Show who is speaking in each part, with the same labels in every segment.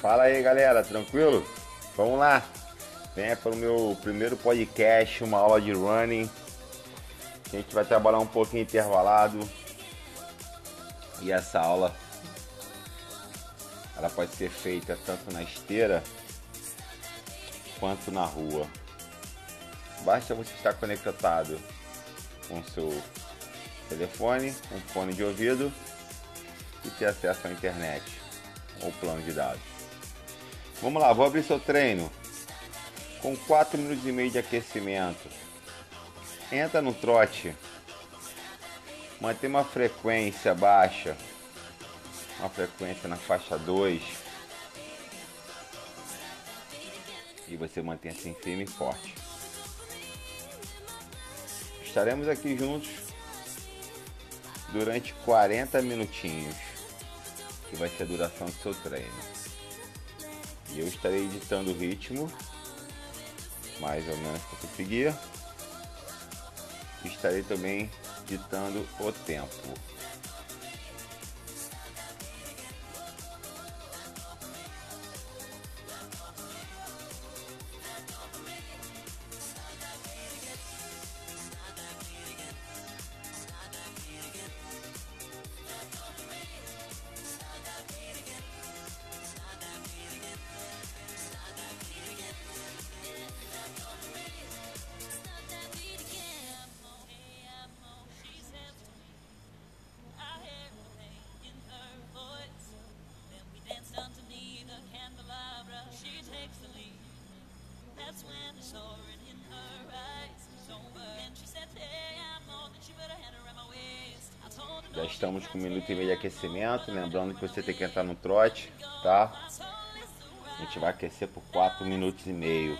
Speaker 1: Fala aí galera, tranquilo? Vamos lá! Venha para o meu primeiro podcast, uma aula de running. A gente vai trabalhar um pouquinho intervalado. E essa aula ela pode ser feita tanto na esteira quanto na rua. Basta você estar conectado com seu telefone, um fone de ouvido e ter acesso à internet ou plano de dados. Vamos lá, vou abrir seu treino com 4 minutos e meio de aquecimento. Entra no trote, mantém uma frequência baixa, uma frequência na faixa 2 e você mantém assim firme e forte. Estaremos aqui juntos durante 40 minutinhos, que vai ser a duração do seu treino. E eu estarei editando o ritmo, mais ou menos para conseguir. Estarei também ditando o tempo. Estamos com um minuto e meio de aquecimento, lembrando que você tem que entrar no trote, tá? A gente vai aquecer por 4 minutos e meio.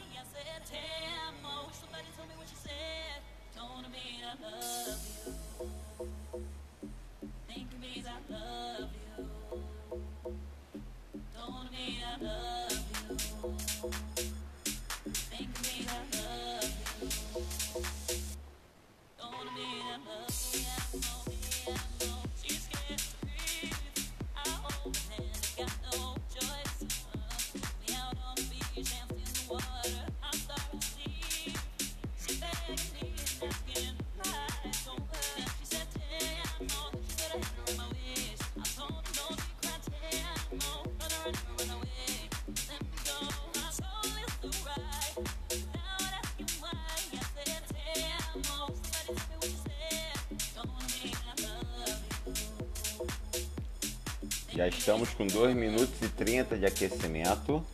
Speaker 1: Já estamos com 2 minutos e 30 de aquecimento.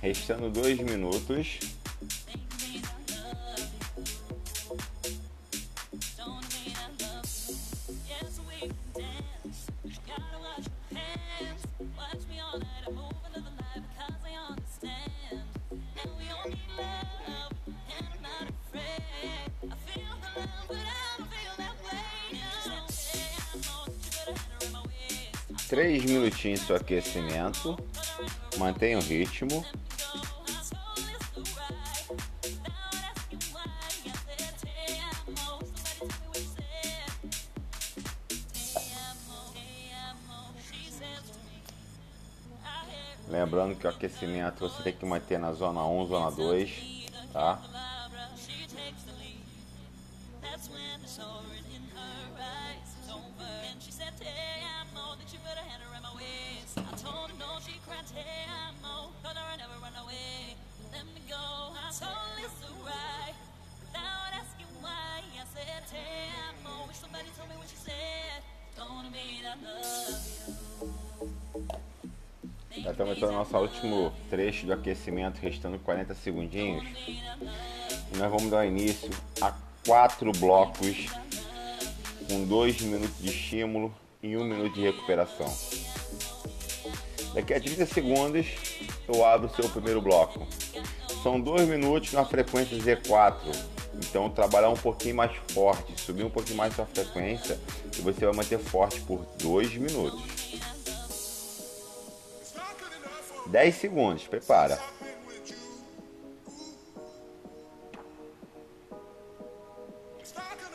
Speaker 1: Restando 2 minutos. Minutinhos de aquecimento. Mantenha o ritmo. Lembrando que o aquecimento você tem que manter na zona 1, zona 2, tá? Já estamos entrando no nosso último trecho do aquecimento, restando 40 segundinhos. E nós vamos dar início a quatro blocos com dois minutos de estímulo e um minuto de recuperação. Daqui a 30 segundos eu abro o seu primeiro bloco. São dois minutos na frequência Z4. Então trabalhar um pouquinho mais forte, subir um pouquinho mais sua frequência e você vai manter forte por dois minutos. 10 segundos, prepara.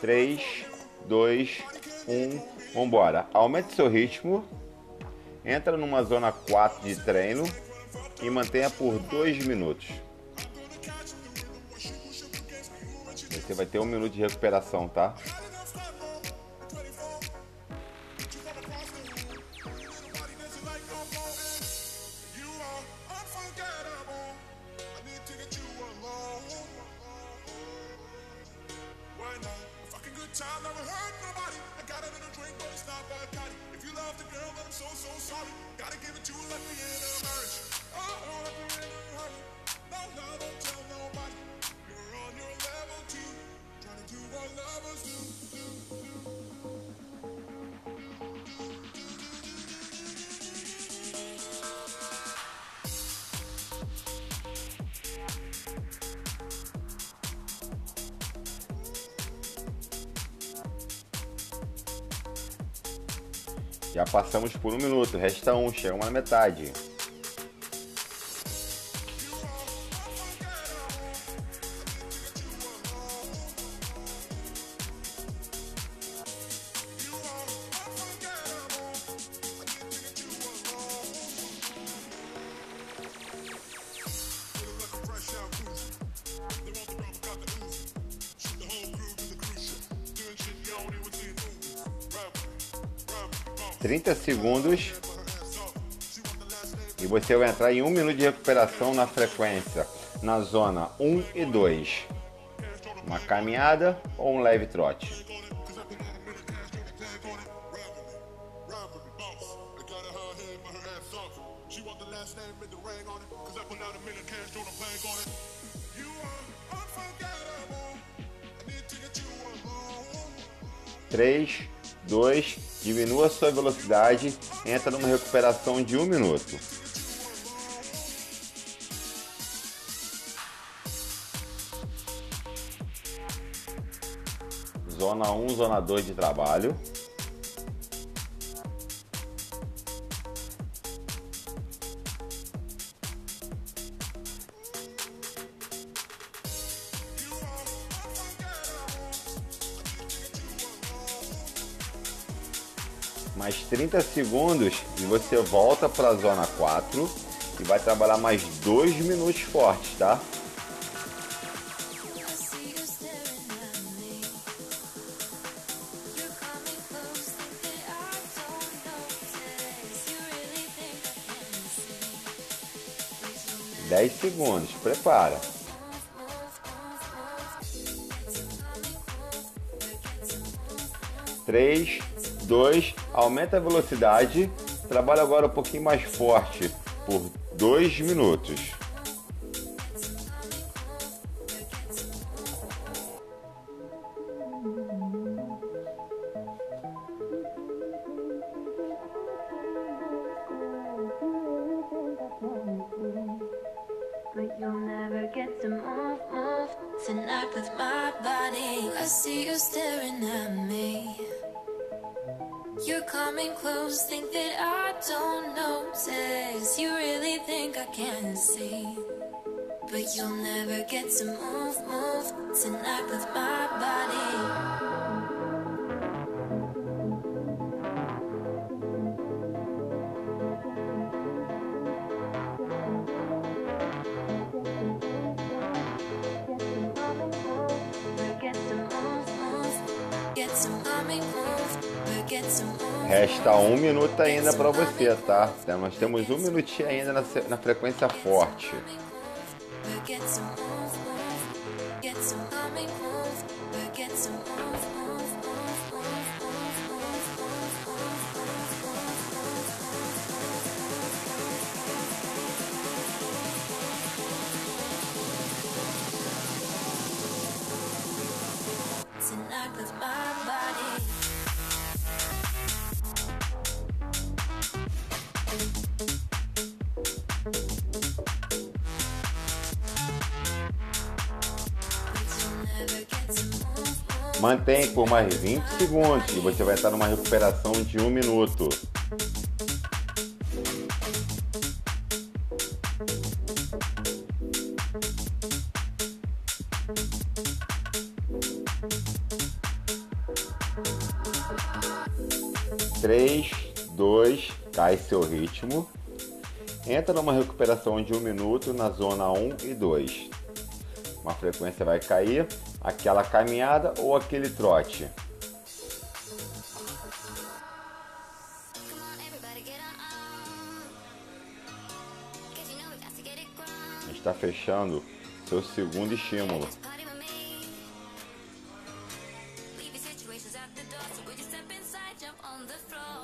Speaker 1: Três, dois, um,
Speaker 2: Vambora, aumente seu ritmo, entra numa zona 4 de treino e mantenha por 2 minutos. Você vai ter um minuto de recuperação, tá? Já passamos por um minuto, resta um, chegamos na metade. Trinta segundos e você vai entrar em um minuto de recuperação na frequência, na zona 1 e 2. Uma caminhada ou um leve trote. Três, dois, diminua sua velocidade, entra numa recuperação de um minuto. Zona 1, zona 2 de trabalho. 30 segundos e você volta para a zona 4 e vai trabalhar mais 2 minutos fortes, tá? Dez segundos, prepara. Três, 2, aumenta a velocidade, trabalha agora um pouquinho mais forte por 2 minutos.
Speaker 3: Get to move, move tonight with my body.
Speaker 2: Resta um minuto ainda para você, tá? Nós temos um minutinho ainda na, na frequência forte. por mais 20 segundos e você vai estar numa recuperação de um minuto.
Speaker 4: Três, dois, cai seu ritmo. Entra numa recuperação de um minuto na zona 1 um e 2. Uma frequência vai cair aquela caminhada ou aquele trote. A gente está fechando seu segundo estímulo.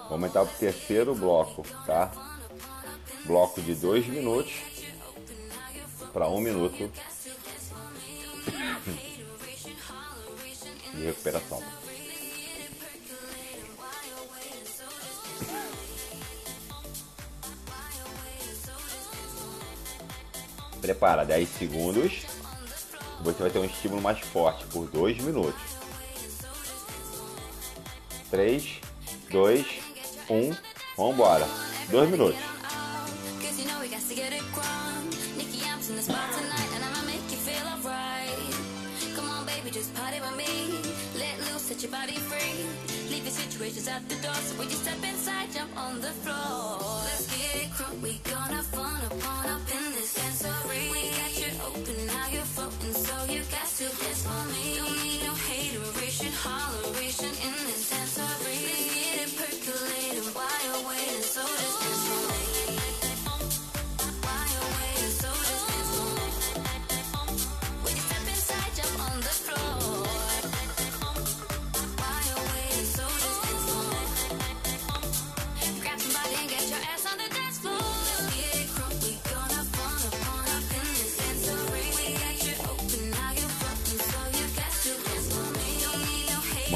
Speaker 4: Vamos entrar para o terceiro bloco, tá? Bloco de dois minutos para um minuto. de recuperação. Prepara 10 segundos. Você vai ter um estímulo mais forte por 2 minutos. 3, 2, 1. Vamos embora. 2 minutos.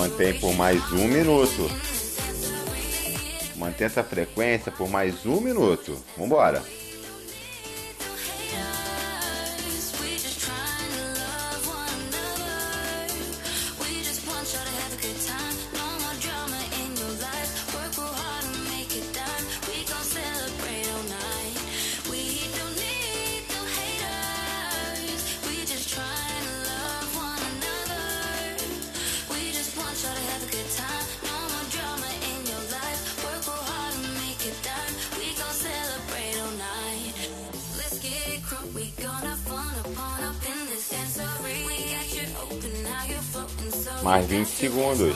Speaker 4: Mantém por mais um minuto. Mantém essa frequência por mais um minuto. Vambora! mais 20 segundos.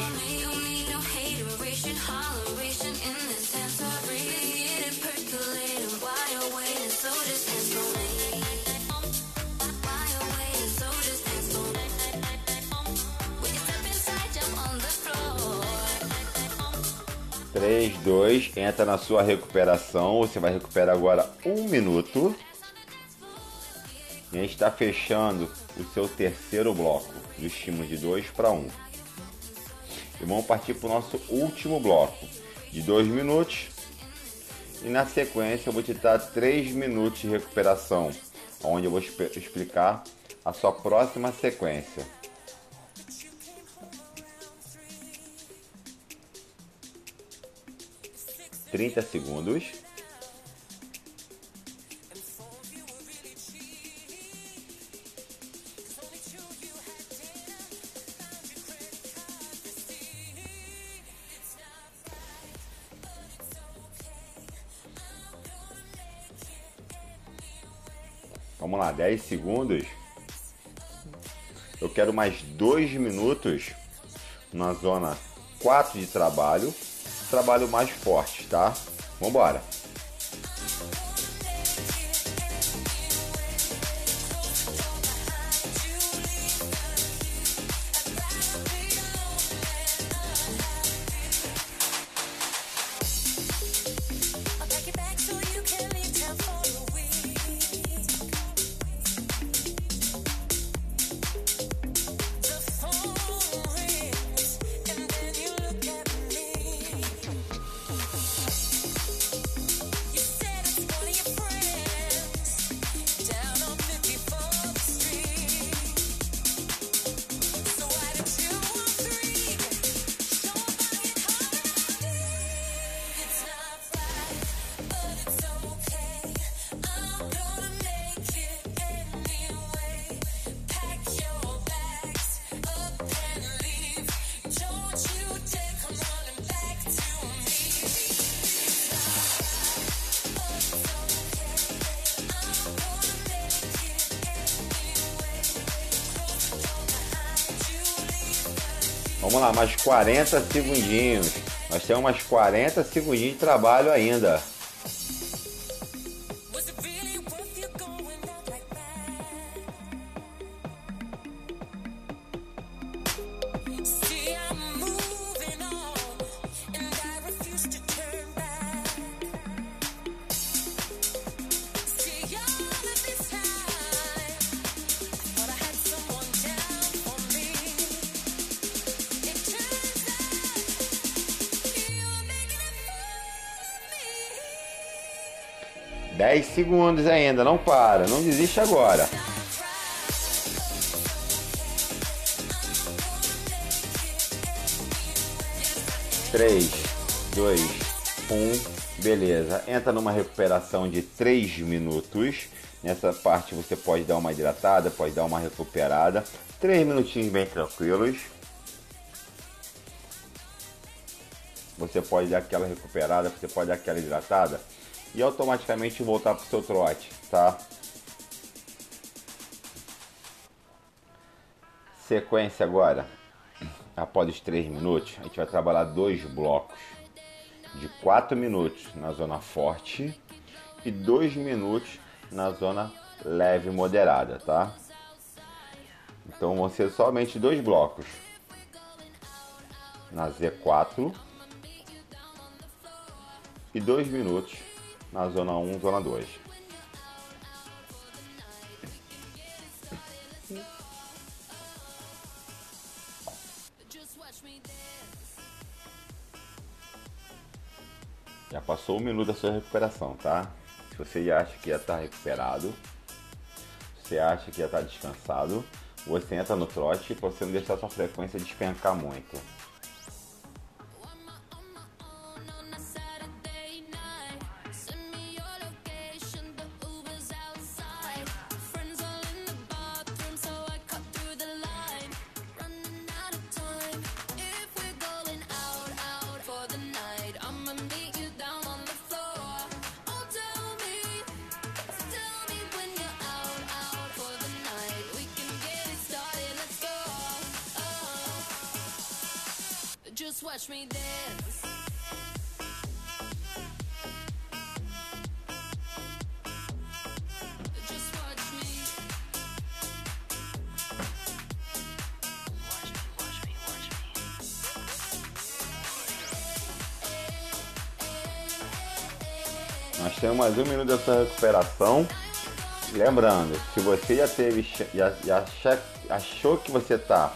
Speaker 4: Três, dois, entra na sua recuperação. Você vai recuperar agora um minuto. A gente está fechando o seu terceiro bloco, do estímulo de 2 para 1. Um. E vamos partir para o nosso último bloco, de 2 minutos. E na sequência eu vou te dar 3 minutos de recuperação, onde eu vou explicar a sua próxima sequência. Trinta segundos. Vamos lá, 10 segundos. Eu quero mais 2 minutos na zona 4 de trabalho. Trabalho mais forte, tá? Vambora!
Speaker 5: Vamos lá, mais 40 segundinhos. Nós temos mais 40 segundinhos de trabalho ainda. Segundos ainda, não para, não desiste agora. Três, dois, um, beleza. Entra numa recuperação de 3 minutos. Nessa parte você pode dar uma hidratada, pode dar uma recuperada. Três minutinhos bem tranquilos. Você pode dar aquela recuperada, você pode dar aquela hidratada e automaticamente voltar para o seu trote, tá? Sequência agora, após os 3 minutos, a gente vai trabalhar dois blocos de 4 minutos na zona forte e 2 minutos na zona leve moderada, tá? Então vão ser somente dois blocos. Na Z4 e 2 minutos na zona 1, zona 2. Já passou um minuto da sua recuperação, tá? Se você acha que já está recuperado, você acha que já está descansado, você entra no trote para você não deixar sua frequência despencar muito. Nós temos mais um minuto dessa recuperação. Lembrando, se você já teve já, já achou que você está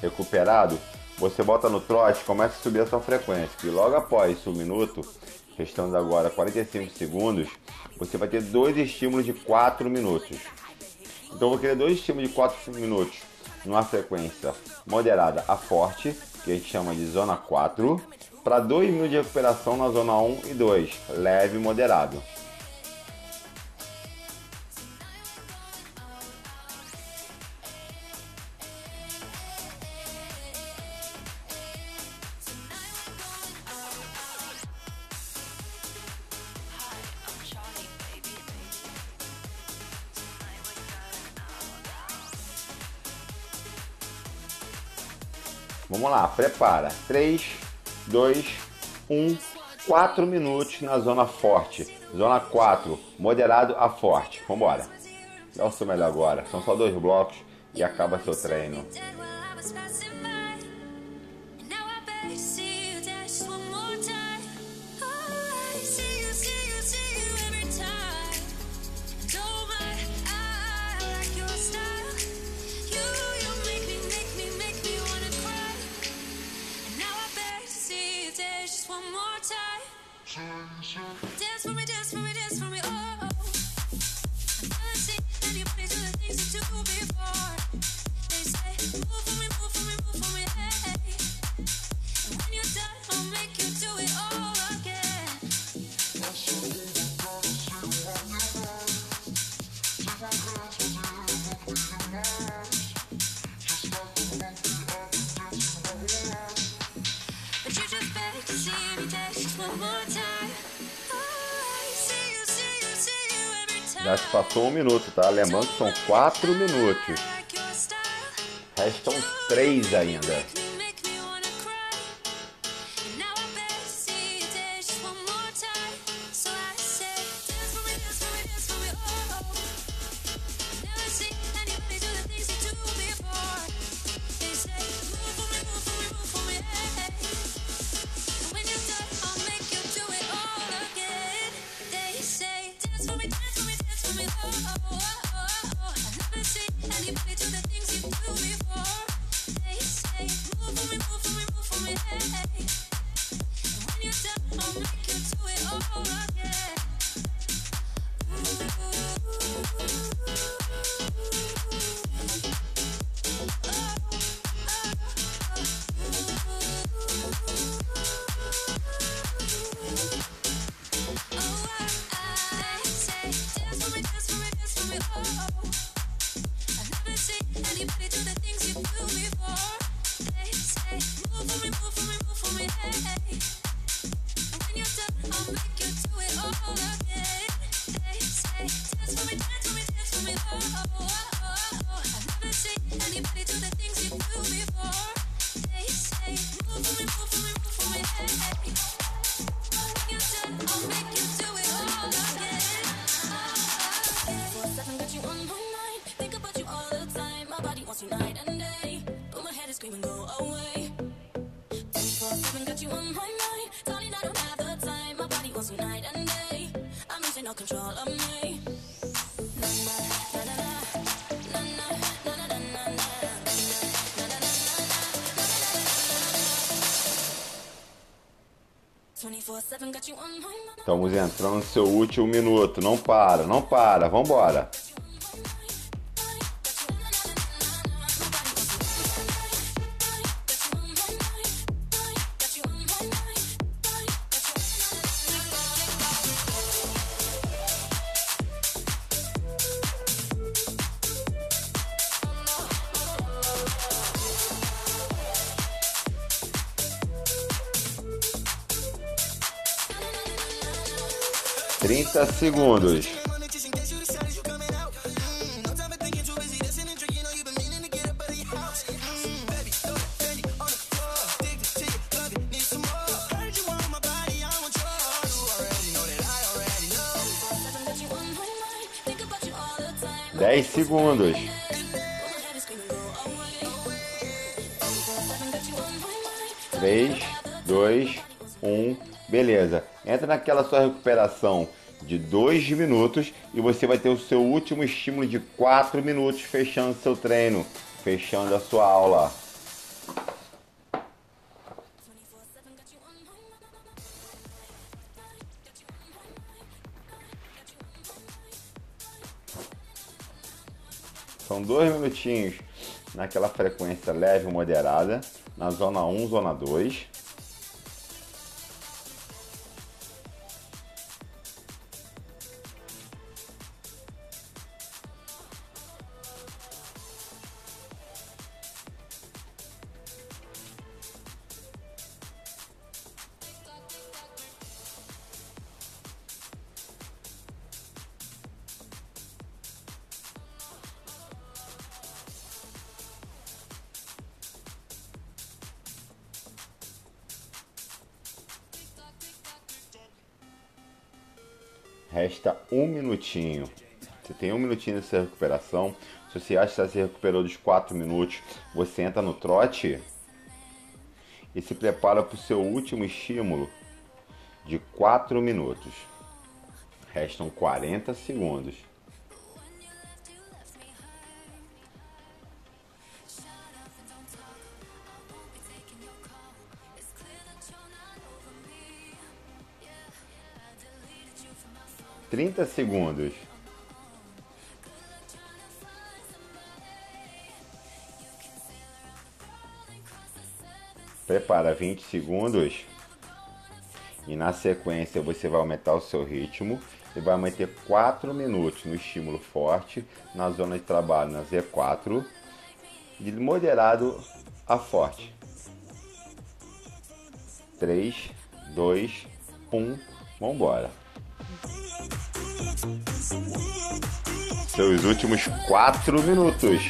Speaker 5: recuperado, você bota no trote começa a subir a sua frequência. E logo após o minuto, restando agora 45 segundos, você vai ter dois estímulos de 4 minutos. Então eu vou querer dois estímulos de 4 minutos numa frequência moderada a forte, que a gente chama de zona 4 para 2 minutos de recuperação na zona 1 e 2, leve e moderado. Prepara. 3, 2, 1, 4 minutos na zona forte. Zona 4, moderado a forte. Vambora. Dá o seu melhor agora. São só dois blocos e acaba seu treino. Já se passou um minuto, tá? Lembrando que são quatro minutos. Restam três ainda. Estamos entrando no seu último minuto. Não para, não para. Vambora. Trinta segundos. Dez segundos. Três, dois. Beleza. Entra naquela sua recuperação de dois minutos e você vai ter o seu último estímulo de quatro minutos fechando seu treino, fechando a sua aula. São dois minutinhos naquela frequência leve moderada, na zona 1, zona 2. Minutinho. Você tem um minutinho nessa recuperação. Se você acha que se recuperou dos 4 minutos, você entra no trote e se prepara para o seu último estímulo de 4 minutos. Restam 40 segundos. Trinta segundos. Prepara 20 segundos. E na sequência você vai aumentar o seu ritmo e vai manter 4 minutos no estímulo forte na zona de trabalho na Z4 de moderado a forte. 3, 2, 1, vamos Seus últimos 4 minutos.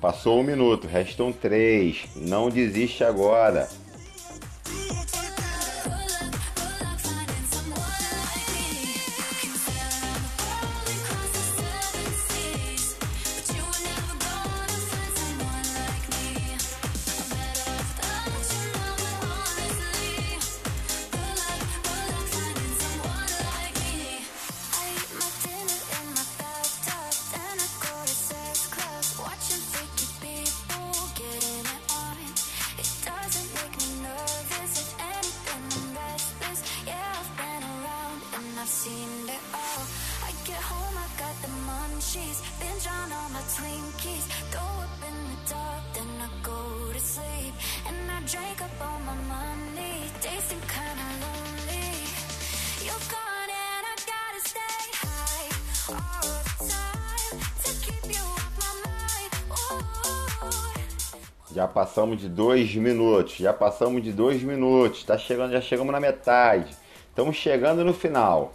Speaker 3: Passou um minuto, restam três. Não desiste agora. Já passamos de dois minutos, já passamos de dois minutos, tá chegando, já chegamos na metade. Estamos chegando no final.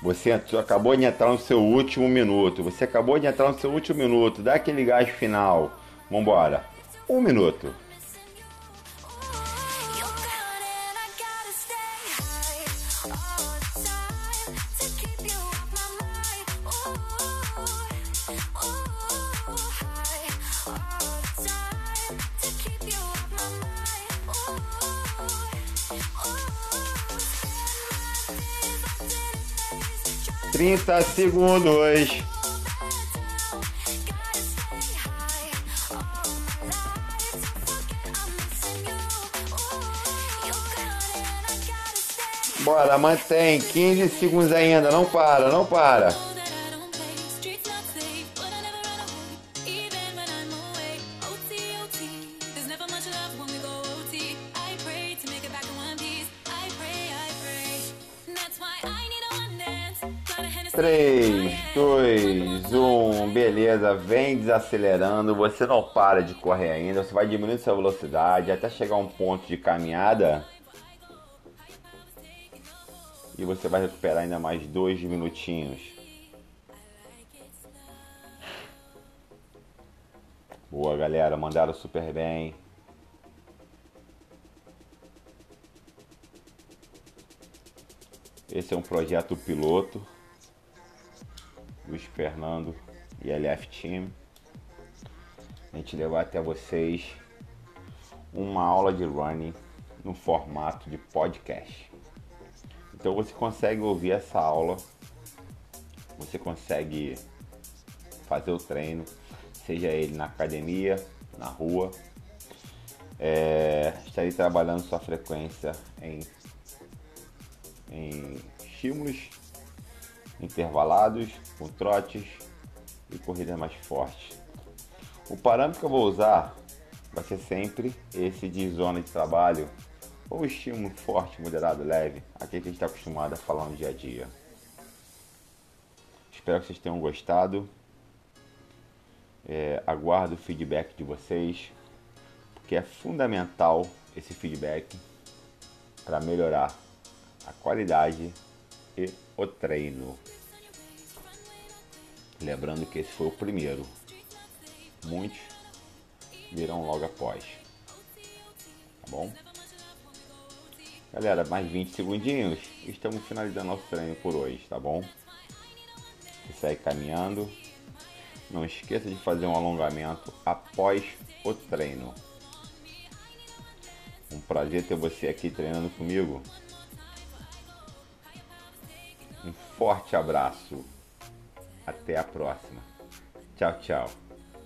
Speaker 3: Você acabou de entrar no seu último minuto. Você acabou de entrar no seu último minuto. Dá aquele gás final. Vambora. Um minuto. Trinta segundos. Bora, mantém. 15 segundos ainda. Não para, não para. Desacelerando, você não para de correr ainda, você vai diminuindo sua velocidade até chegar a um ponto de caminhada e você vai recuperar ainda mais dois minutinhos. Boa galera, mandaram super bem. Esse é um projeto piloto. Luiz Fernando e LF Team. A gente levar até vocês uma aula de running no formato de podcast. Então você consegue ouvir essa aula, você consegue fazer o treino, seja ele na academia, na rua. É, estarei trabalhando sua frequência em, em estímulos intervalados, com trotes e corridas mais fortes. O parâmetro que eu vou usar vai ser sempre esse de zona de trabalho ou estímulo forte, moderado, leve, aquele que a gente está acostumado a falar no dia a dia. Espero que vocês tenham gostado. É, aguardo o feedback de vocês, porque é fundamental esse feedback para melhorar a qualidade e o treino. Lembrando que esse foi o primeiro. Muitos virão logo após. Tá bom? Galera, mais 20 segundinhos. Estamos finalizando nosso treino por hoje, tá bom? Você segue caminhando. Não esqueça de fazer um alongamento após o treino. Um prazer ter você aqui treinando comigo. Um
Speaker 5: forte abraço. Até a próxima. Tchau, tchau.